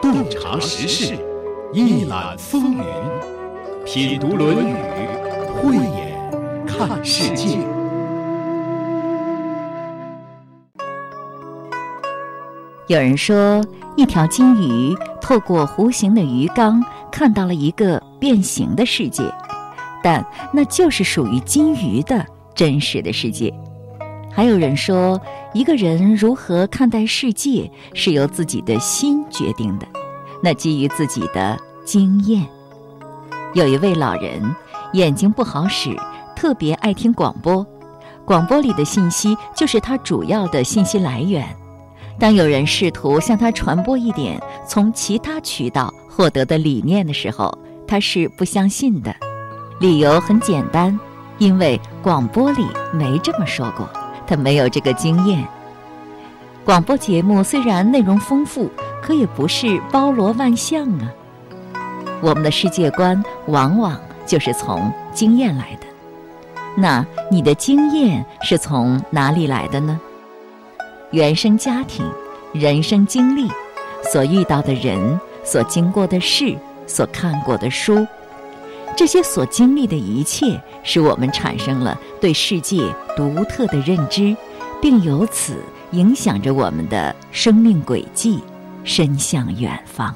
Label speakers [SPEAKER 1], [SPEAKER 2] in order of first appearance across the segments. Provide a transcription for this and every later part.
[SPEAKER 1] 洞察时事，一览风云，品读《论语》，慧眼看世界。
[SPEAKER 2] 有人说，一条金鱼透过弧形的鱼缸看到了一个变形的世界，但那就是属于金鱼的真实的世界。还有人说，一个人如何看待世界是由自己的心决定的，那基于自己的经验。有一位老人眼睛不好使，特别爱听广播，广播里的信息就是他主要的信息来源。当有人试图向他传播一点从其他渠道获得的理念的时候，他是不相信的。理由很简单，因为广播里没这么说过。他没有这个经验。广播节目虽然内容丰富，可也不是包罗万象啊。我们的世界观往往就是从经验来的。那你的经验是从哪里来的呢？原生家庭、人生经历、所遇到的人、所经过的事、所看过的书。这些所经历的一切，使我们产生了对世界独特的认知，并由此影响着我们的生命轨迹，伸向远方。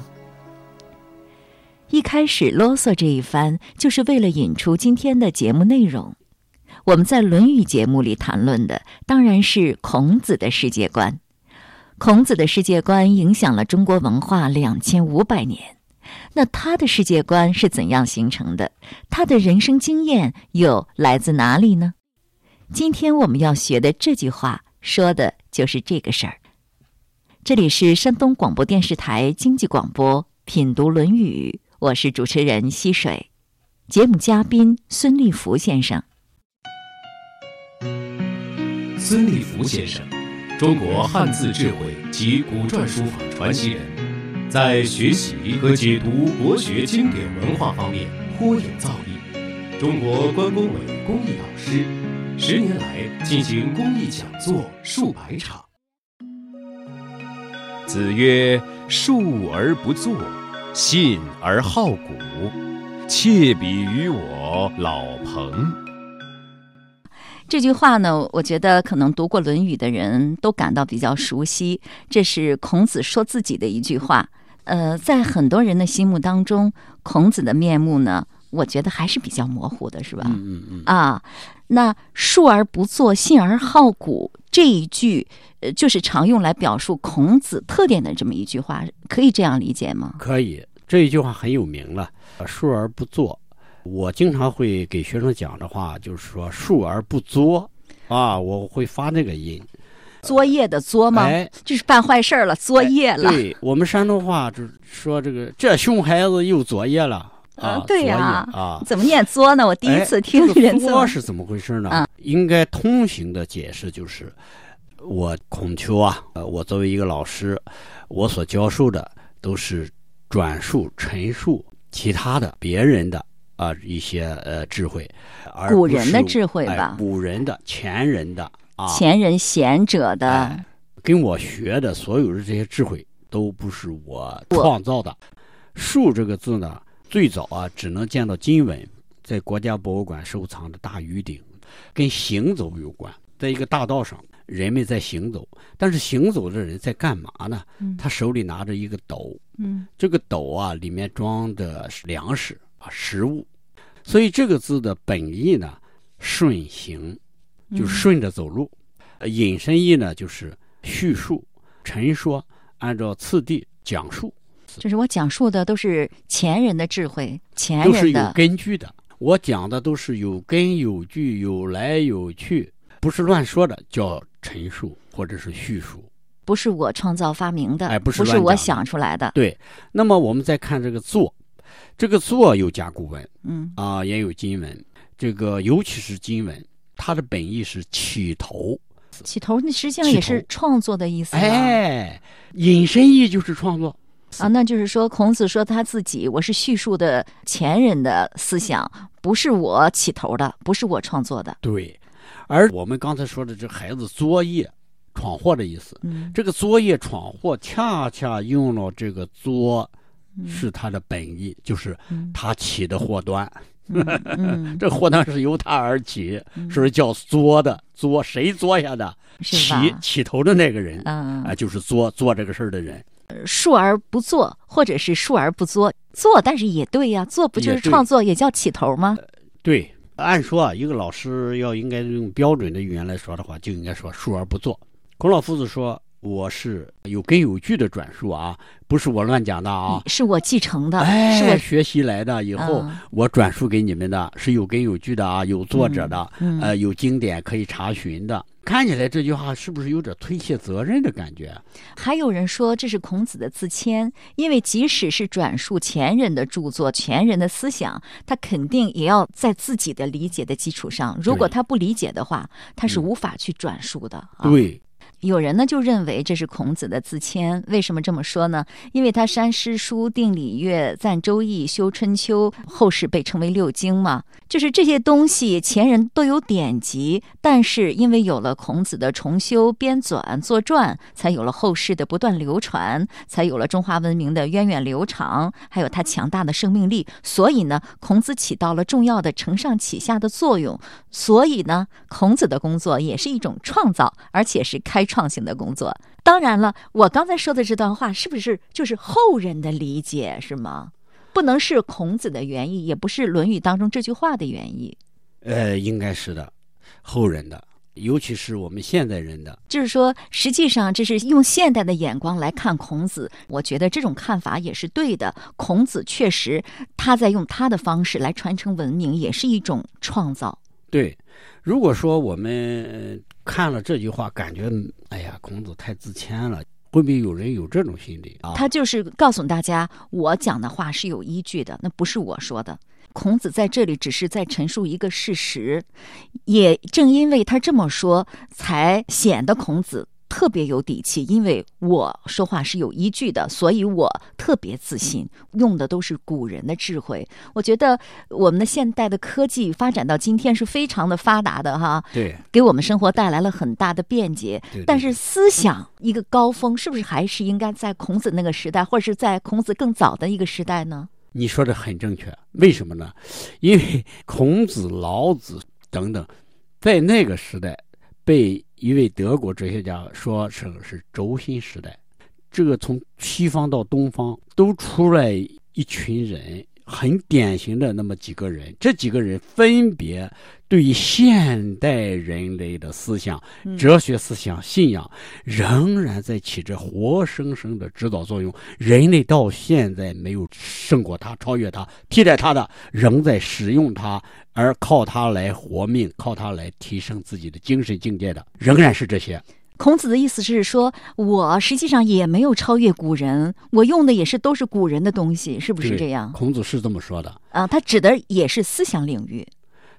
[SPEAKER 2] 一开始啰嗦这一番，就是为了引出今天的节目内容。我们在《论语》节目里谈论的，当然是孔子的世界观。孔子的世界观影响了中国文化两千五百年。那他的世界观是怎样形成的？他的人生经验又来自哪里呢？今天我们要学的这句话说的就是这个事儿。这里是山东广播电视台经济广播《品读论语》，我是主持人溪水，节目嘉宾孙立福先生。
[SPEAKER 1] 孙立福先生，中国汉字智慧及古篆书法传奇人。在学习和解读国学经典文化方面颇有造诣，中国关工委公益导师，十年来进行公益讲座数百场。子曰：“述而不作，信而好古，窃比于我老彭。”
[SPEAKER 2] 这句话呢，我觉得可能读过《论语》的人都感到比较熟悉。这是孔子说自己的一句话。呃，在很多人的心目当中，孔子的面目呢，我觉得还是比较模糊的，是吧？
[SPEAKER 3] 嗯嗯嗯。
[SPEAKER 2] 啊，那“述而不作，信而好古”这一句，呃，就是常用来表述孔子特点的这么一句话，可以这样理解吗？
[SPEAKER 3] 可以，这一句话很有名了，“述而不作”。我经常会给学生讲的话，就是说“述而不作”，啊，我会发那个音。
[SPEAKER 2] 作业的作吗？
[SPEAKER 3] 哎，
[SPEAKER 2] 就是办坏事了，作业了。
[SPEAKER 3] 对我们山东话就说这个，这熊孩子又作业了啊！
[SPEAKER 2] 对
[SPEAKER 3] 呀，啊，
[SPEAKER 2] 怎么念作呢？我第一次听人
[SPEAKER 3] 作是怎么回事呢？应该通行的解释就是，我孔丘啊，呃，我作为一个老师，我所教授的都是转述、陈述其他的别人的啊一些呃智慧，而
[SPEAKER 2] 古人的智慧吧，
[SPEAKER 3] 古人的前人的。
[SPEAKER 2] 前人贤者的，
[SPEAKER 3] 跟我学的所有的这些智慧都不是我创造的。树这个字呢，最早啊只能见到金文，在国家博物馆收藏的大鱼鼎，跟行走有关。在一个大道上，人们在行走，但是行走的人在干嘛呢？他手里拿着一个斗，
[SPEAKER 2] 嗯，
[SPEAKER 3] 这个斗啊里面装的是粮食啊食物，所以这个字的本意呢，顺行。就顺着走路，引申义呢就是叙述、陈说，按照次第讲述。
[SPEAKER 2] 就是我讲述的都是前人的智慧，前
[SPEAKER 3] 人的都是有根据的。我讲的都是有根有据、有来有去，不是乱说的，叫陈述或者是叙述。
[SPEAKER 2] 不是我创造发明的，
[SPEAKER 3] 哎，
[SPEAKER 2] 不
[SPEAKER 3] 是
[SPEAKER 2] 我想出来的。
[SPEAKER 3] 对。那么我们再看这个“作”，这个“作”有甲骨文，
[SPEAKER 2] 嗯
[SPEAKER 3] 啊，也有金文。这个尤其是金文。它的本意是起头，
[SPEAKER 2] 起头那实际上也是创作的意思。
[SPEAKER 3] 哎，引申义就是创作
[SPEAKER 2] 啊，那就是说孔子说他自己，我是叙述的前人的思想，不是我起头的，不是我创作的。
[SPEAKER 3] 对，而我们刚才说的这孩子作业，闯祸的意思。
[SPEAKER 2] 嗯
[SPEAKER 3] 这个作业闯祸，恰恰用了这个作，
[SPEAKER 2] 嗯
[SPEAKER 3] 是他的本意，就是
[SPEAKER 2] 嗯
[SPEAKER 3] 他起的祸端。
[SPEAKER 2] 嗯嗯，
[SPEAKER 3] 这祸端是由他而起，
[SPEAKER 2] 嗯
[SPEAKER 3] 是叫作的作，谁作下的？起？起头的那个人
[SPEAKER 2] 嗯
[SPEAKER 3] 啊，就是作做这个事儿的人。
[SPEAKER 2] 述而不作，或者是述而不作，作但是也对呀，作不就是创作，也叫起头吗？
[SPEAKER 3] 对，按说啊，一个老师要应该用标准的语言来说的话，就应该说述而不作。孔老夫子说：“我是有根有据的转述啊，不是我乱讲的啊。
[SPEAKER 2] 是我继承的，
[SPEAKER 3] 哎，
[SPEAKER 2] 是我
[SPEAKER 3] 学习来的，以后
[SPEAKER 2] 嗯
[SPEAKER 3] 我转述给你们的，是有根有据的啊，有作者的，
[SPEAKER 2] 嗯
[SPEAKER 3] 呃，有经典可以查询的。看起来这句话是不是有点推卸责任的感觉？
[SPEAKER 2] 还有人说这是孔子的自谦，因为即使是转述前人的著作、前人的思想，他肯定也要在自己的理解的基础上。如果他不理解的话，他是
[SPEAKER 3] 嗯
[SPEAKER 2] 无法去转述的。啊、，
[SPEAKER 3] 对，
[SPEAKER 2] 有人呢就认为这是孔子的自谦。为什么这么说呢？因为他删诗书、定礼乐、赞周易、修春秋，后世被称为六经嘛。就是这些东西，前人都有典籍，但是因为有了孔子的重修、编纂、作传，才有了后世的不断流传，才有了中华文明的源远流长，还有他强大的生命力。所以呢，孔子起到了重要的承上启下的作用。所以呢，孔子的工作也是一种创造，而且是开创性的工作。当然了，我刚才说的这段话是不是就是后人的理解，是吗？不能是孔子的原意，也不是《论语》当中这句话的原意。
[SPEAKER 3] 呃，应该是的，后人的，尤其是我们现代人的，
[SPEAKER 2] 就是说，实际上这是用现代的眼光来看孔子，我觉得这种看法也是对的。孔子确实他在用他的方式来传承文明，也是一种创造。
[SPEAKER 3] 对，如果说我们呃看了这句话，感觉哎呀，孔子太自谦了，会不会有人有这种心理啊？
[SPEAKER 2] 他就是告诉大家，我讲的话是有依据的，那不是我说的。孔子在这里只是在陈述一个事实，也正因为他这么说，才显得孔子特别有底气。因为我说话是有依据的，所以我特别自信，用的都是古人的智慧。我觉得我们的现代的科技发展到今天是非常的发达的哈，
[SPEAKER 3] 对，
[SPEAKER 2] 给我们生活带来了很大的便捷。但是思想一个高峰，是不是还是应该在孔子那个时代，或者是在孔子更早的一个时代呢？
[SPEAKER 3] 你说的很正确，为什么呢？因为孔子、老子等等，在那个时代被一位德国哲学家说成是轴心时代。这个从西方到东方都出来一群人，很典型的那么几个人，这几个人分别对于现代人类的思想、
[SPEAKER 2] 嗯
[SPEAKER 3] 哲学思想、信仰，仍然在起着活生生的指导作用。人类到现在没有胜过它、超越它、替代它的，仍在使用它，而靠它来活命、靠它来提升自己的精神境界的，仍然是这些。
[SPEAKER 2] 孔子的意思是说，我实际上也没有超越古人，我用的也是都是古人的东西，是不是这样？
[SPEAKER 3] 孔子是这么说的，
[SPEAKER 2] 啊，他指的也是思想领域、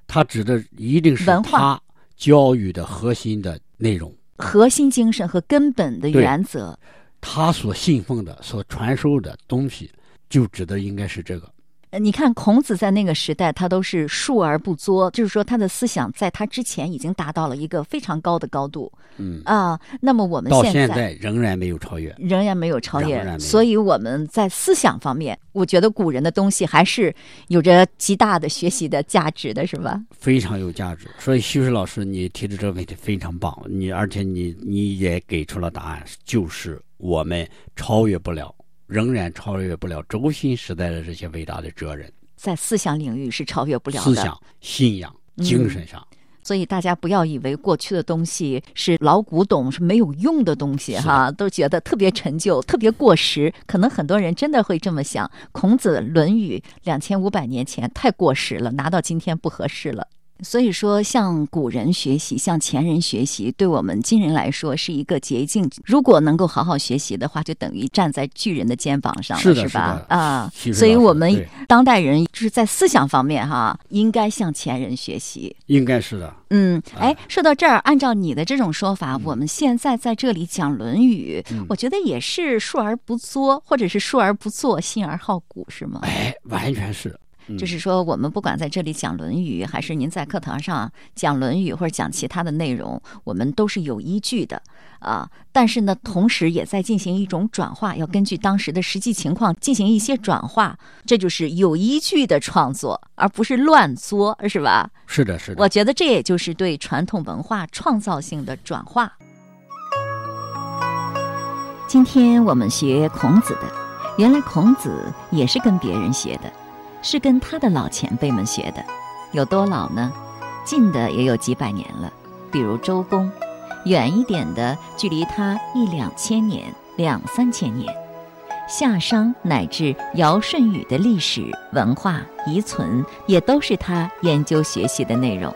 [SPEAKER 3] 他指的一定是
[SPEAKER 2] 文化
[SPEAKER 3] 他教育的核心的内容，
[SPEAKER 2] 核心精神和根本的原则。
[SPEAKER 3] 他所信奉的、所传授的东西，就指的应该是这个。
[SPEAKER 2] 呃你看，孔子在那个时代，他都是述而不作，就是说他的思想在他之前已经达到了一个非常高的高度
[SPEAKER 3] 嗯，
[SPEAKER 2] 啊。那么我们
[SPEAKER 3] 到
[SPEAKER 2] 现
[SPEAKER 3] 现在仍然没有超越。
[SPEAKER 2] 仍然没有超越，所以我们在思想方面，我觉得古人的东西还是有着极大的学习的价值的，是吧？
[SPEAKER 3] 非常有价值。所以，徐水老师，你提的这个问题非常棒，你而且你你也给出了答案，就是我们超越不了，仍然超越不了轴心时代的这些伟大的哲人，
[SPEAKER 2] 在思想领域是超越不了的。
[SPEAKER 3] 思想、信仰、
[SPEAKER 2] 嗯
[SPEAKER 3] 精神上，
[SPEAKER 2] 所以大家不要以为过去的东西是老古董，是没有用的东西哈，都觉得特别陈旧、特别过时。可能很多人真的会这么想：孔子《论语》两千五百年前太过时了，拿到今天不合适了。所以说，向古人学习，向前人学习，对我们今人来说是一个捷径。如果能够好好学习的话，就等于站在巨人的肩膀上了，
[SPEAKER 3] 是？是的
[SPEAKER 2] 啊所以我们当代人就是在思想方面哈，应该向前人学习。
[SPEAKER 3] 应该是的。
[SPEAKER 2] 嗯，哎
[SPEAKER 3] 啊，
[SPEAKER 2] 说到这儿，按照你的这种说法，我们现在在这里讲《论语》
[SPEAKER 3] 嗯
[SPEAKER 2] 我觉得也是述而不作，或者是述而不作，信而好古，是吗？
[SPEAKER 3] 哎，完全是。
[SPEAKER 2] 就是说，我们不管在这里讲《论语》，还是您在课堂上讲《论语》或者讲其他的内容，我们都是有依据的啊。但是呢，同时也在进行一种转化，要根据当时的实际情况进行一些转化，这就是有依据的创作，而不是乱作，是吧？
[SPEAKER 3] 是的，是的。
[SPEAKER 2] 我觉得这也就是对传统文化创造性的转化。今天我们学孔子的，原来孔子也是跟别人学的。是跟他的老前辈们学的，有多老呢？近的也有几百年了，比如周公；远一点的，距离他一两千年、两三千年。夏商乃至尧舜禹的历史文化遗存，也都是他研究学习的内容。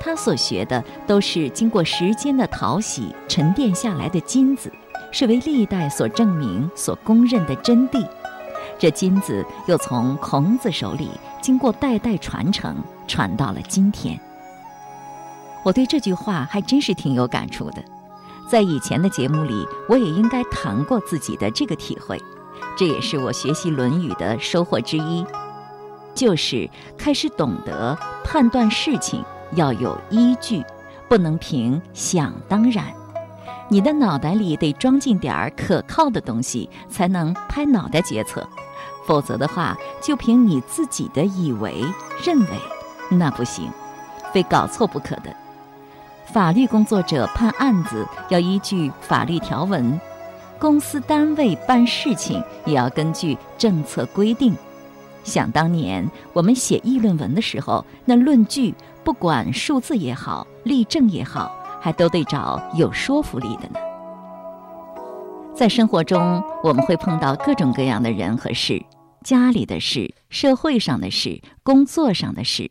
[SPEAKER 2] 他所学的都是经过时间的淘洗沉淀下来的金子，是为历代所证明、所公认的真谛。这金子又从孔子手里经过代代传承，传到了今天。我对这句话还真是挺有感触的，在以前的节目里，我也应该谈过自己的这个体会。这也是我学习《论语》的收获之一，就是开始懂得判断事情要有依据，不能凭想当然。你的脑袋里得装进点儿可靠的东西，才能拍脑袋决策。否则的话，就凭你自己的以为认为，那不行，非搞错不可的。法律工作者判案子要依据法律条文，公司单位办事情也要根据政策规定。想当年我们写议论文的时候，那论据不管数字也好，例证也好，还都得找有说服力的呢。在生活中，我们会碰到各种各样的人和事。家里的事、社会上的事、工作上的事，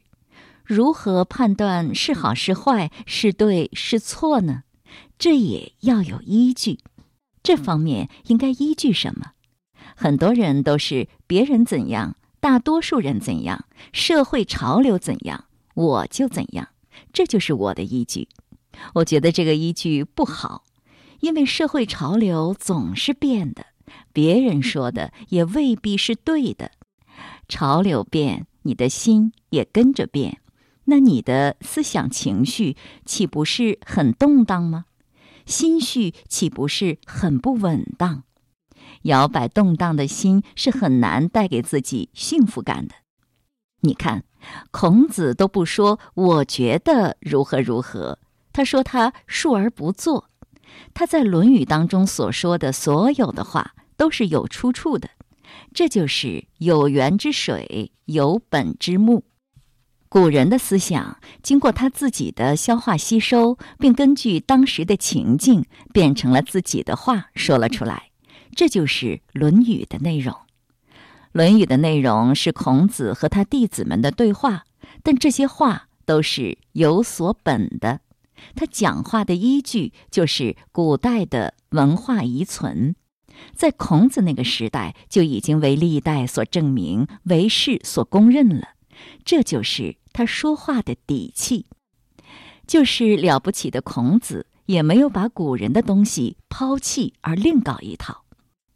[SPEAKER 2] 如何判断是好是坏、是对是错呢？这也要有依据。这方面应该依据什么？很多人都是别人怎样，大多数人怎样，社会潮流怎样，我就怎样，这就是我的依据。我觉得这个依据不好，因为社会潮流总是变的。别人说的也未必是对的，潮流变，你的心也跟着变，那你的思想情绪岂不是很动荡吗？心绪岂不是很不稳当？摇摆动荡的心是很难带给自己幸福感的。你看，孔子都不说我觉得如何如何，他说他述而不作。他在《论语》当中所说的所有的话。都是有出处的，这就是有源之水，有本之木。古人的思想经过他自己的消化吸收，并根据当时的情境变成了自己的话说了出来，这就是《论语》的内容。《论语》的内容是孔子和他弟子们的对话，但这些话都是有所本的。他讲话的依据就是古代的文化遗存。在孔子那个时代，就已经为历代所证明，为世所公认了。这就是他说话的底气。就是了不起的孔子，也没有把古人的东西抛弃而另搞一套。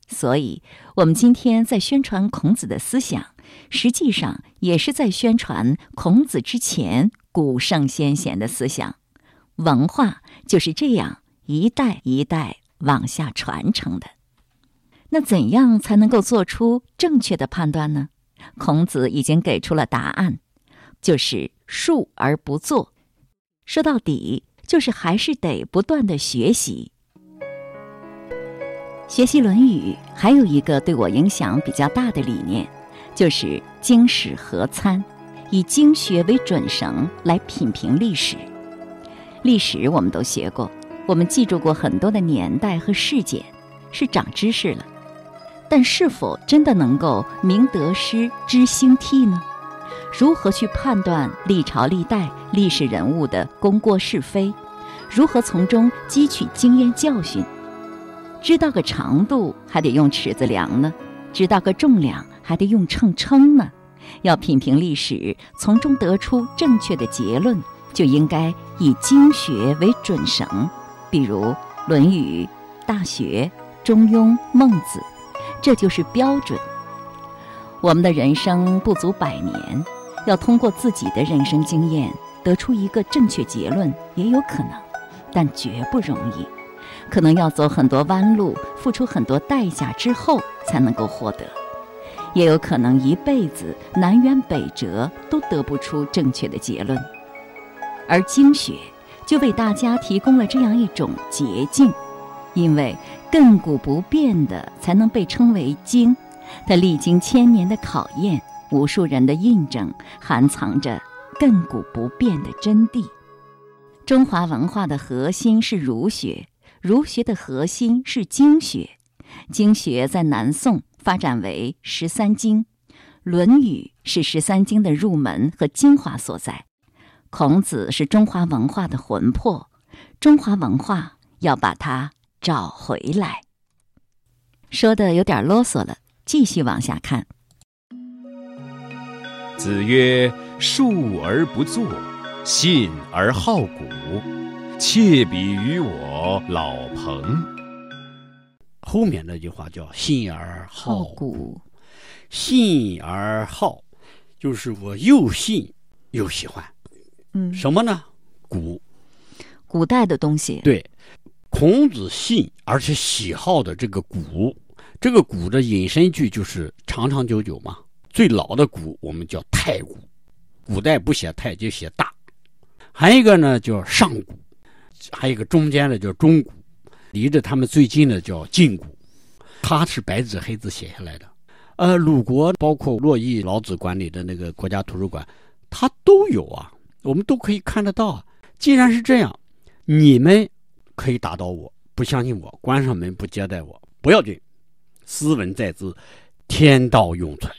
[SPEAKER 2] 所以，我们今天在宣传孔子的思想，实际上也是在宣传孔子之前古圣先贤的思想。文化就是这样一代一代往下传承的。那怎样才能够做出正确的判断呢？孔子已经给出了答案，就是述而不作。说到底，就是还是得不断的学习。学习《论语》还有一个对我影响比较大的理念，就是经史合参，以经学为准绳来品评历史。历史我们都学过，我们记住过很多的年代和事件，是长知识了。但是否真的能够明得失、知兴替呢？如何去判断历朝历代历史人物的功过是非？如何从中汲取经验教训？知道个长度还得用尺子量呢，知道个重量还得用秤称呢。要品评历史，从中得出正确的结论，就应该以经学为准绳，比如《论语》《大学》《中庸》《孟子》。这就是标准。我们的人生不足百年，要通过自己的人生经验得出一个正确结论，也有可能，但绝不容易。可能要走很多弯路，付出很多代价之后才能够获得，也有可能一辈子南辕北辙都得不出正确的结论。而经学就为大家提供了这样一种捷径，因为亘古不变的才能被称为经，它历经千年的考验，无数人的印证，含藏着亘古不变的真谛。中华文化的核心是儒学，儒学的核心是经学，经学在南宋发展为十三经，《论语》是十三经的入门和精华所在。孔子是中华文化的魂魄，中华文化要把它找回来。说的有点啰嗦了，继续往下看。
[SPEAKER 1] 子曰：“述而不作，信而好古，窃比于我老彭。”
[SPEAKER 3] 后面那句话叫“信而好
[SPEAKER 2] 古”，
[SPEAKER 3] 信而好，就是我又信又喜欢。
[SPEAKER 2] 嗯，
[SPEAKER 3] 什么呢？古，
[SPEAKER 2] 古代的东西。
[SPEAKER 3] 对，孔子信而且喜好的这个古，这个古的引申句就是长长久久嘛。最老的古我们叫太古，古代不写太就写大。还有一个呢叫上古，还有一个中间的叫中古，离着他们最近的叫近古。它是白纸黑字写下来的。呃，鲁国包括洛邑老子管理的那个国家图书馆，它都有啊。我们都可以看得到啊，既然是这样，你们可以打倒我，不相信我，关上门不接待我，不要紧。斯文在兹，天道永存。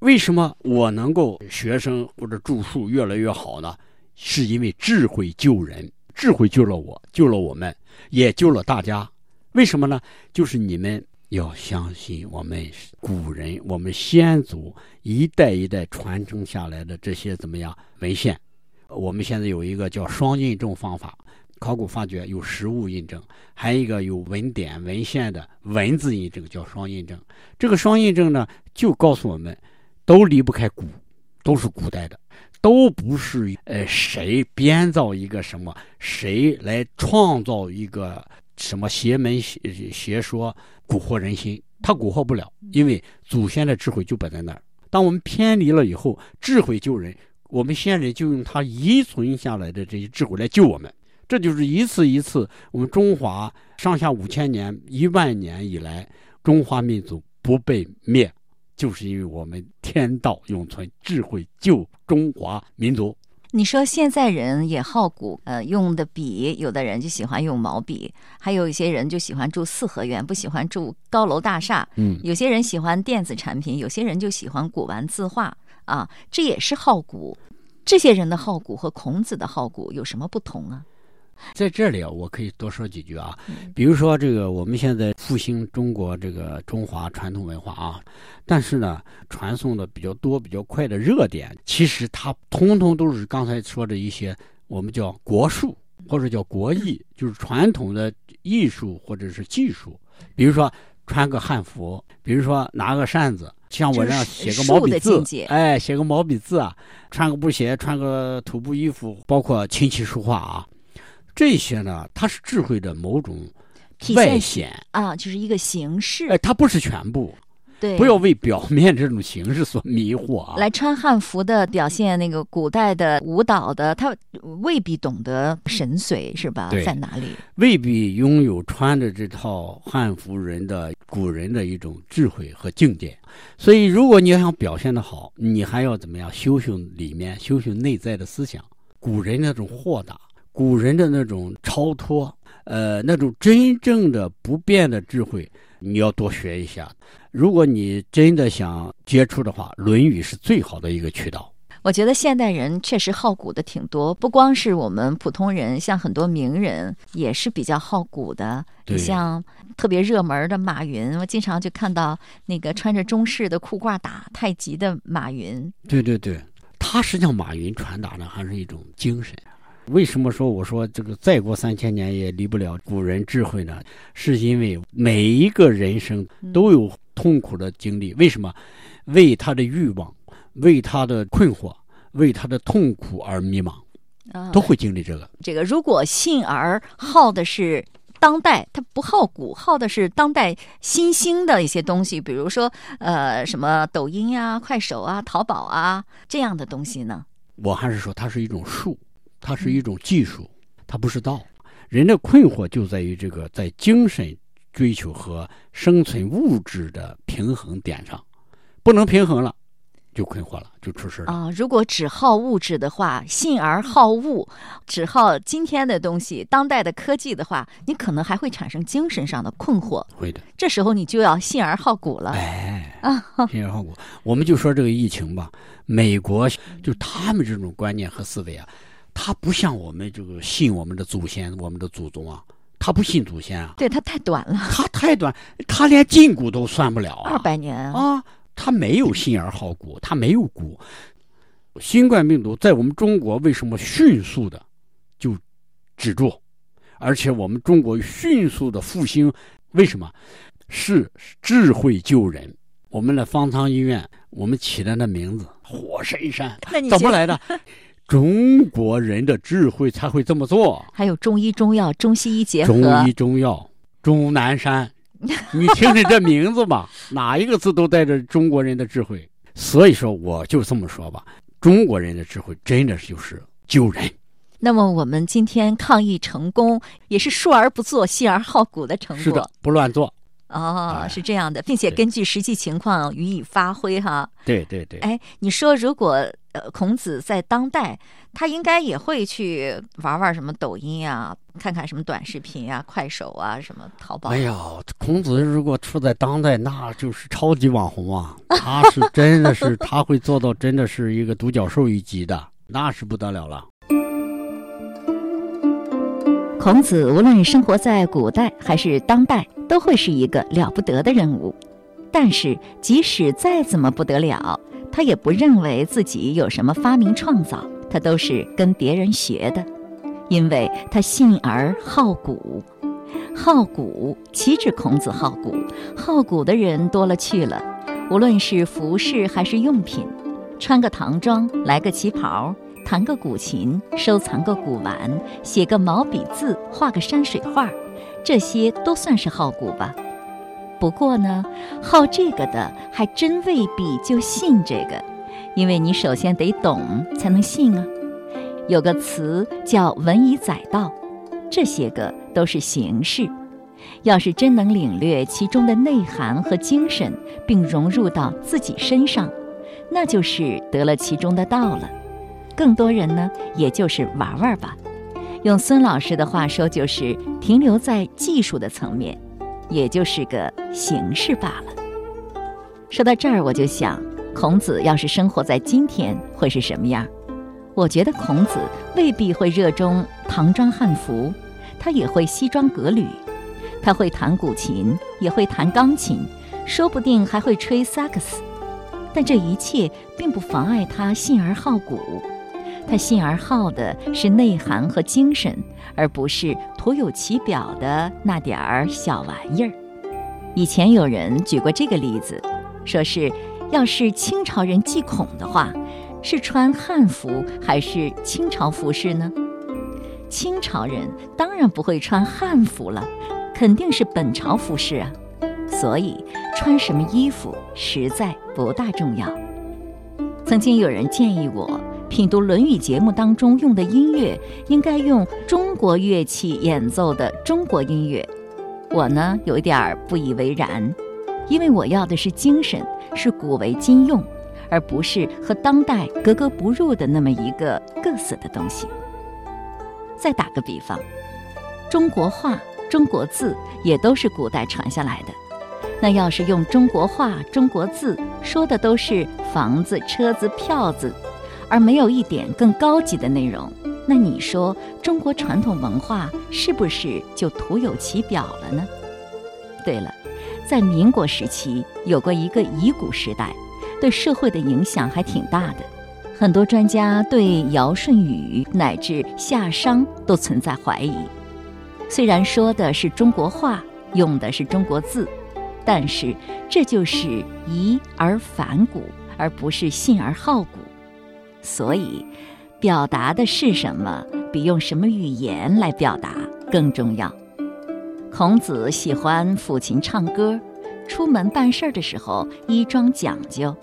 [SPEAKER 3] 为什么我能够学生或者著述越来越好呢？是因为智慧救人，智慧救了我，救了我们，也救了大家。为什么呢？就是你们要相信我们古人、我们先祖一代一代传承下来的这些怎么样文献。我们现在有一个叫双印证方法，考古发掘有实物印证，还有一个有文典文献的文字印证，叫双印证。这个双印证呢，就告诉我们，都离不开古，都是古代的，都不是呃谁编造一个什么，谁来创造一个什么邪门邪邪说蛊惑人心，他蛊惑不了，因为祖先的智慧就摆在那儿。当我们偏离了以后，智慧救人。我们先人就用他遗存下来的这些智慧来救我们，这就是一次一次我们中华上下五千年、一万年以来，中华民族不被灭，就是因为我们天道永存，智慧救中华民族。
[SPEAKER 2] 你说现在人也好古，呃，用的笔，有的人就喜欢用毛笔，还有一些人就喜欢住四合院，不喜欢住高楼大厦。
[SPEAKER 3] 嗯，
[SPEAKER 2] 有些人喜欢电子产品，有些人就喜欢古玩字画。啊，这也是好古。这些人的好古和孔子的好古有什么不同啊？
[SPEAKER 3] 在这里啊，我可以多说几句啊。比如说，这个我们现在复兴中国这个中华传统文化啊，但是呢，传送的比较多、比较快的热点，其实它通通都是刚才说的一些我们叫国术或者叫国艺，就是传统的艺术或者是技术。比如说穿个汉服，比如说拿个扇子。像我这样写个毛笔字，哎，写个毛笔字啊，穿个布鞋，穿个土布衣服，包括琴棋书画啊，这些呢，它是智慧的某种外显
[SPEAKER 2] 啊，就是一个形式。
[SPEAKER 3] 哎，它不是全部。
[SPEAKER 2] 对，
[SPEAKER 3] 不要为表面这种形式所迷惑啊！
[SPEAKER 2] 来穿汉服的表现那个古代的舞蹈的，他未必懂得神髓是吧？在哪里？
[SPEAKER 3] 未必拥有穿着这套汉服人的古人的一种智慧和境界。所以，如果你要想表现的好，你还要怎么样？修修里面，修修内在的思想。古人那种豁达，古人的那种超脱，呃，那种真正的不变的智慧。你要多学一下，如果你真的想接触的话，《论语》是最好的一个渠道。
[SPEAKER 2] 我觉得现代人确实好古的挺多，不光是我们普通人，像很多名人也是比较好古的。你像特别热门的马云，我经常就看到那个穿着中式的裤褂打太极的马云。
[SPEAKER 3] 对对对，他实际上马云传达的还是一种精神。为什么说我说这个再过三千年也离不了古人智慧呢？是因为每一个人生都有痛苦的经历。为什么？为他的欲望，为他的困惑，为他的痛苦而迷茫，都会经历这个。
[SPEAKER 2] 这个如果信而好的是当代，他不好古，好的是当代新兴的一些东西，比如说呃什么抖音呀、快手啊、淘宝啊这样的东西呢？
[SPEAKER 3] 我还是说，它是一种术，它是一种技术，它不是道。人的困惑就在于这个在精神追求和生存物质的平衡点上，不能平衡了，就困惑了，就出事了
[SPEAKER 2] 啊！如果只好物质的话，信而好物，只好今天的东西、当代的科技的话，你可能还会产生精神上的困惑。
[SPEAKER 3] 会的，
[SPEAKER 2] 这时候你就要信而好古了。
[SPEAKER 3] 哎，啊，信而好古。我们就说这个疫情吧，美国就他们这种观念和思维啊。他不像我们这个信我们的祖先、我们的祖宗啊，他不信祖先啊。
[SPEAKER 2] 对他太短了，
[SPEAKER 3] 他太短，他连近古都算不了啊。
[SPEAKER 2] 二百年
[SPEAKER 3] 啊，他没有信而好古，他没有古。新冠病毒在我们中国为什么迅速的就止住，而且我们中国迅速的复兴？为什么？是智慧救人。我们的方舱医院，我们起的那名字“火神山”，怎么来的？中国人的智慧才会这么做。
[SPEAKER 2] 还有中医、中药、中西医结合。
[SPEAKER 3] 中医、中药，钟南山，你听听这名字吧，哪一个字都带着中国人的智慧。所以说，我就这么说吧，中国人的智慧真的就是救人。
[SPEAKER 2] 那么，我们今天抗疫成功，也是述而不作、信而好古的成果。
[SPEAKER 3] 是的，不乱做。
[SPEAKER 2] 哦，是这样的，并且根据实际情况予以发挥哈。
[SPEAKER 3] 对对对。
[SPEAKER 2] 哎，你说如果呃孔子在当代，他应该也会去玩玩什么抖音啊，看看什么短视频啊、快手啊、什么淘宝。
[SPEAKER 3] 哎呀，孔子如果处在当代，那就是超级网红啊！他是真的是他会做到真的是一个独角兽一级的，那是不得了了。
[SPEAKER 2] 孔子无论生活在古代还是当代，都会是一个了不得的人物。但是，即使再怎么不得了，他也不认为自己有什么发明创造，他都是跟别人学的，因为他信而好古。好古岂止孔子好古？好古的人多了去了，无论是服饰还是用品，穿个唐装，来个旗袍。弹个古琴，收藏个古玩，写个毛笔字，画个山水画，这些都算是好古吧。不过呢，好这个的还真未必就信这个，因为你首先得懂才能信啊。有个词叫“文以载道”，这些个都是形式。要是真能领略其中的内涵和精神，并融入到自己身上，那就是得了其中的道了。更多人呢，也就是玩玩吧。用孙老师的话说，就是停留在技术的层面，也就是个形式罢了。说到这儿，我就想，孔子要是生活在今天，会是什么样？我觉得孔子未必会热衷唐装汉服，他也会西装革履，他会弹古琴，也会弹钢琴，说不定还会吹萨克斯。但这一切并不妨碍他信而好古。他信而好的是内涵和精神，而不是徒有其表的那点儿小玩意儿。以前有人举过这个例子，说是要是清朝人祭孔的话，是穿汉服还是清朝服饰呢？清朝人当然不会穿汉服了，肯定是本朝服饰啊。所以穿什么衣服实在不大重要。曾经有人建议我。品读《论语》节目当中用的音乐，应该用中国乐器演奏的中国音乐。我呢，有一点儿不以为然，因为我要的是精神，是古为今用，而不是和当代格格不入的那么一个各色的东西。再打个比方，中国画、中国字也都是古代传下来的。那要是用中国画、中国字说的都是房子、车子、票子。而没有一点更高级的内容，那你说中国传统文化是不是就徒有其表了呢？对了，在民国时期有过一个遗古时代，对社会的影响还挺大的。很多专家对尧舜禹乃至夏商都存在怀疑。虽然说的是中国话，用的是中国字，但是这就是疑而反古，而不是信而好古。所以，表达的是什么，比用什么语言来表达更重要。孔子喜欢抚琴唱歌，出门办事儿的时候衣装讲究，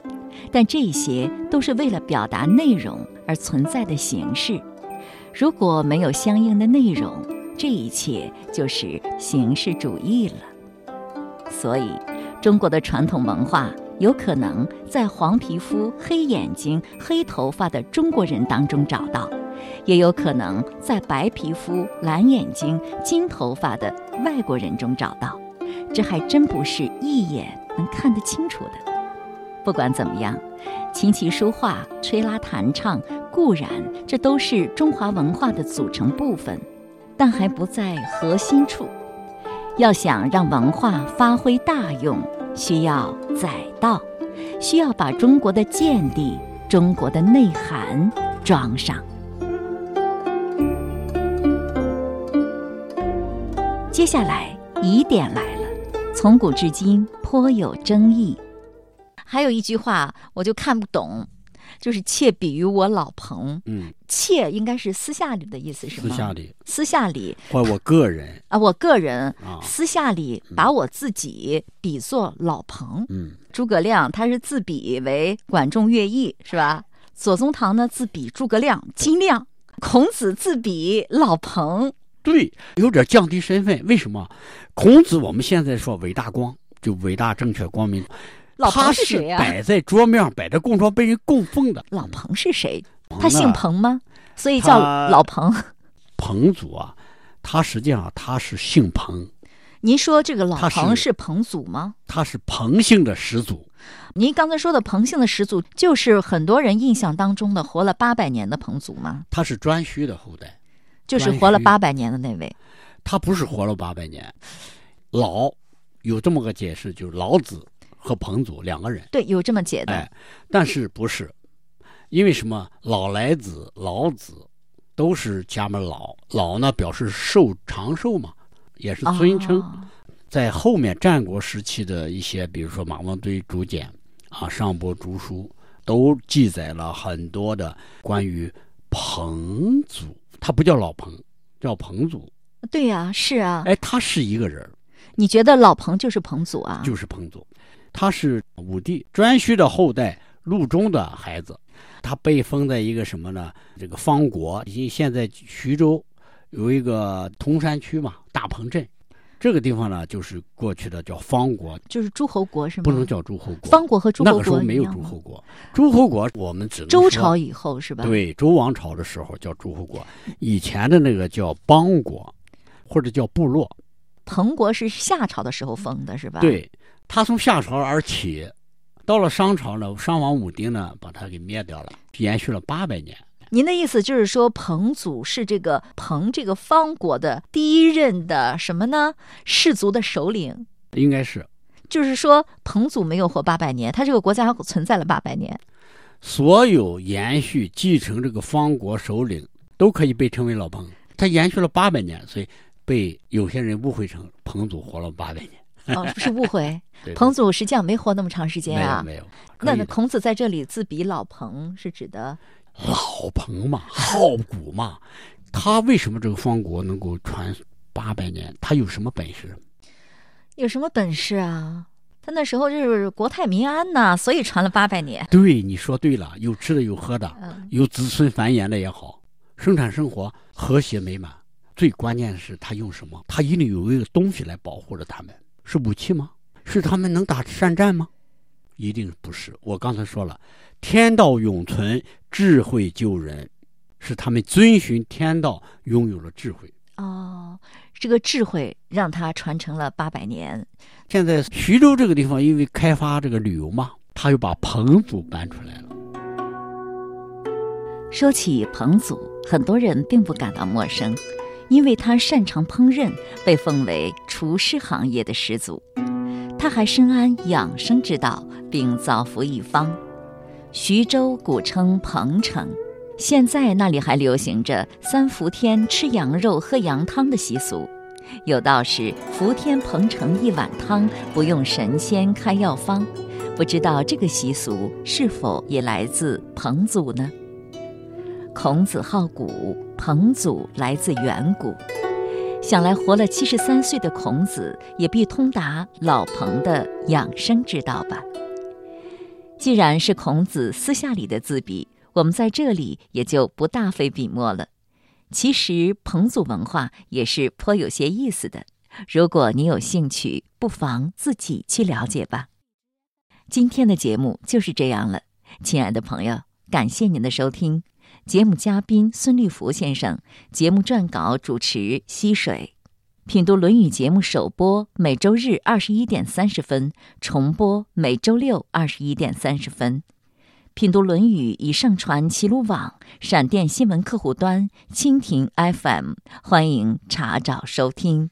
[SPEAKER 2] 但这些都是为了表达内容而存在的形式。如果没有相应的内容，这一切就是形式主义了。所以，中国的传统文化有可能在黄皮肤、黑眼睛、黑头发的中国人当中找到，也有可能在白皮肤、蓝眼睛、金头发的外国人中找到。这还真不是一眼能看得清楚的。不管怎么样，琴棋书画、吹拉弹唱固然这都是中华文化的组成部分，但还不在核心处。要想让文化发挥大用，需要载道，需要把中国的见地、中国的内涵装上。接下来疑点来了，从古至今颇有争议。还有一句话我就看不懂，就是妾比于我老彭。
[SPEAKER 3] 嗯，
[SPEAKER 2] 妾应该是私下里的意思是吗？
[SPEAKER 3] 私下里，
[SPEAKER 2] 私下里
[SPEAKER 3] 或我个人
[SPEAKER 2] 啊，我个人
[SPEAKER 3] 啊，
[SPEAKER 2] 私下里把我自己比作老彭。
[SPEAKER 3] 嗯，
[SPEAKER 2] 诸葛亮他是自比为管仲、乐毅，是吧？左宗棠呢自比诸葛亮、金亮，孔子自比老彭。
[SPEAKER 3] 对，有点降低身份。为什么？孔子我们现在说伟大光，就伟大、正确、光明，
[SPEAKER 2] 老
[SPEAKER 3] 他是
[SPEAKER 2] 谁呀、
[SPEAKER 3] 摆在桌面上，摆在供桌，被人供奉的。
[SPEAKER 2] 老彭是谁？他姓彭吗？所以叫老彭。
[SPEAKER 3] 彭祖啊，他实际上他是姓彭，
[SPEAKER 2] 您说这个老彭是彭祖吗？
[SPEAKER 3] 他是彭姓的始祖。
[SPEAKER 2] 您刚才说的彭姓的始祖，就是很多人印象当中的活了八百年的彭祖吗？
[SPEAKER 3] 他是颛顼的后代，
[SPEAKER 2] 就是活了八百年的那位。
[SPEAKER 3] 他不是活了八百年。老有这么个解释，就是老子和彭祖两个人。
[SPEAKER 2] 对，有这么解的。
[SPEAKER 3] 哎，但是不是？因为什么？老来子、老子都是家门老，老呢表示寿长寿嘛，也是尊称。
[SPEAKER 2] 哦
[SPEAKER 3] 在后面战国时期的一些，比如说马王堆竹简啊、上博竹书，都记载了很多的关于彭祖。他不叫老彭，叫彭祖。
[SPEAKER 2] 对呀、是啊。
[SPEAKER 3] 哎，他是一个人，
[SPEAKER 2] 你觉得老彭就是彭祖啊？
[SPEAKER 3] 就是彭祖。他是武帝颛顼的后代陆中的孩子，他被封在一个什么呢？这个方国，因现在徐州有一个铜山区嘛，大彭镇，这个地方呢，就是过去的叫方国，
[SPEAKER 2] 就是诸侯国是吗？
[SPEAKER 3] 不能叫诸侯国。
[SPEAKER 2] 方国和诸侯国那
[SPEAKER 3] 个时候没有诸侯国，诸侯国我们只能
[SPEAKER 2] 周朝以后是吧？，
[SPEAKER 3] 对周王朝的时候叫诸侯国，以前的那个叫邦国，或者叫部落。
[SPEAKER 2] 彭国是夏朝的时候封的是吧？，
[SPEAKER 3] 对，他从夏朝而起，到了商朝呢，商王武丁呢把他给灭掉了，延续了八百年。
[SPEAKER 2] 您的意思就是说彭祖是这个彭这个方国的第一任的什么呢？氏族的首领。
[SPEAKER 3] 应该是
[SPEAKER 2] 就是说，彭祖没有活八百年，他这个国家存在了八百年。
[SPEAKER 3] 所有延续继承这个方国首领都可以被称为老彭，他延续了八百年，所以被有些人误会成彭祖活了八百年。
[SPEAKER 2] 哦，是误会。彭祖实际上没活那么长时间啊。
[SPEAKER 3] 没有
[SPEAKER 2] 那那孔子在这里自比老彭，是指的
[SPEAKER 3] 老彭嘛，好古嘛，他为什么这个方国能够传八百年？他有什么本事？
[SPEAKER 2] 有什么本事啊？他那时候就是国泰民安呐，所以传了八百年。
[SPEAKER 3] 对，你说对了，有吃的有喝的，
[SPEAKER 2] 嗯，
[SPEAKER 3] 有子孙繁衍的也好，生产生活和谐美满。最关键的是他用什么？他一定有一个东西来保护着他们，是武器吗？是他们能打善战吗？一定不是。我刚才说了，天道永存，智慧救人，是他们遵循天道，拥有了智慧。
[SPEAKER 2] 哦，这个智慧让他传承了八百年。
[SPEAKER 3] 现在徐州这个地方，因为开发这个旅游嘛，他又把彭祖搬出来了。
[SPEAKER 2] 说起彭祖，很多人并不感到陌生，因为他擅长烹饪，被奉为厨师行业的始祖。他还深谙养生之道，并造福一方。徐州古称彭城，现在那里还流行着三伏天吃羊肉、喝羊汤的习俗。有道是“伏天彭城一碗汤，不用神仙开药方”。不知道这个习俗是否也来自彭祖呢？孔子好古，彭祖来自远古。想来活了七十三岁的孔子，也必通达老彭的养生之道吧。既然是孔子私下里的自比，我们在这里也就不大费笔墨了。其实彭祖文化也是颇有些意思的。如果你有兴趣，不妨自己去了解吧。今天的节目就是这样了，亲爱的朋友，感谢您的收听。节目嘉宾孙立福先生，节目撰稿主持溪水，品读《论语》节目首播每周日二十一点三十分，重播每周六二十一点三十分。品读《论语》已上传齐鲁网、闪电新闻客户端、蜻蜓 FM，欢迎查找收听。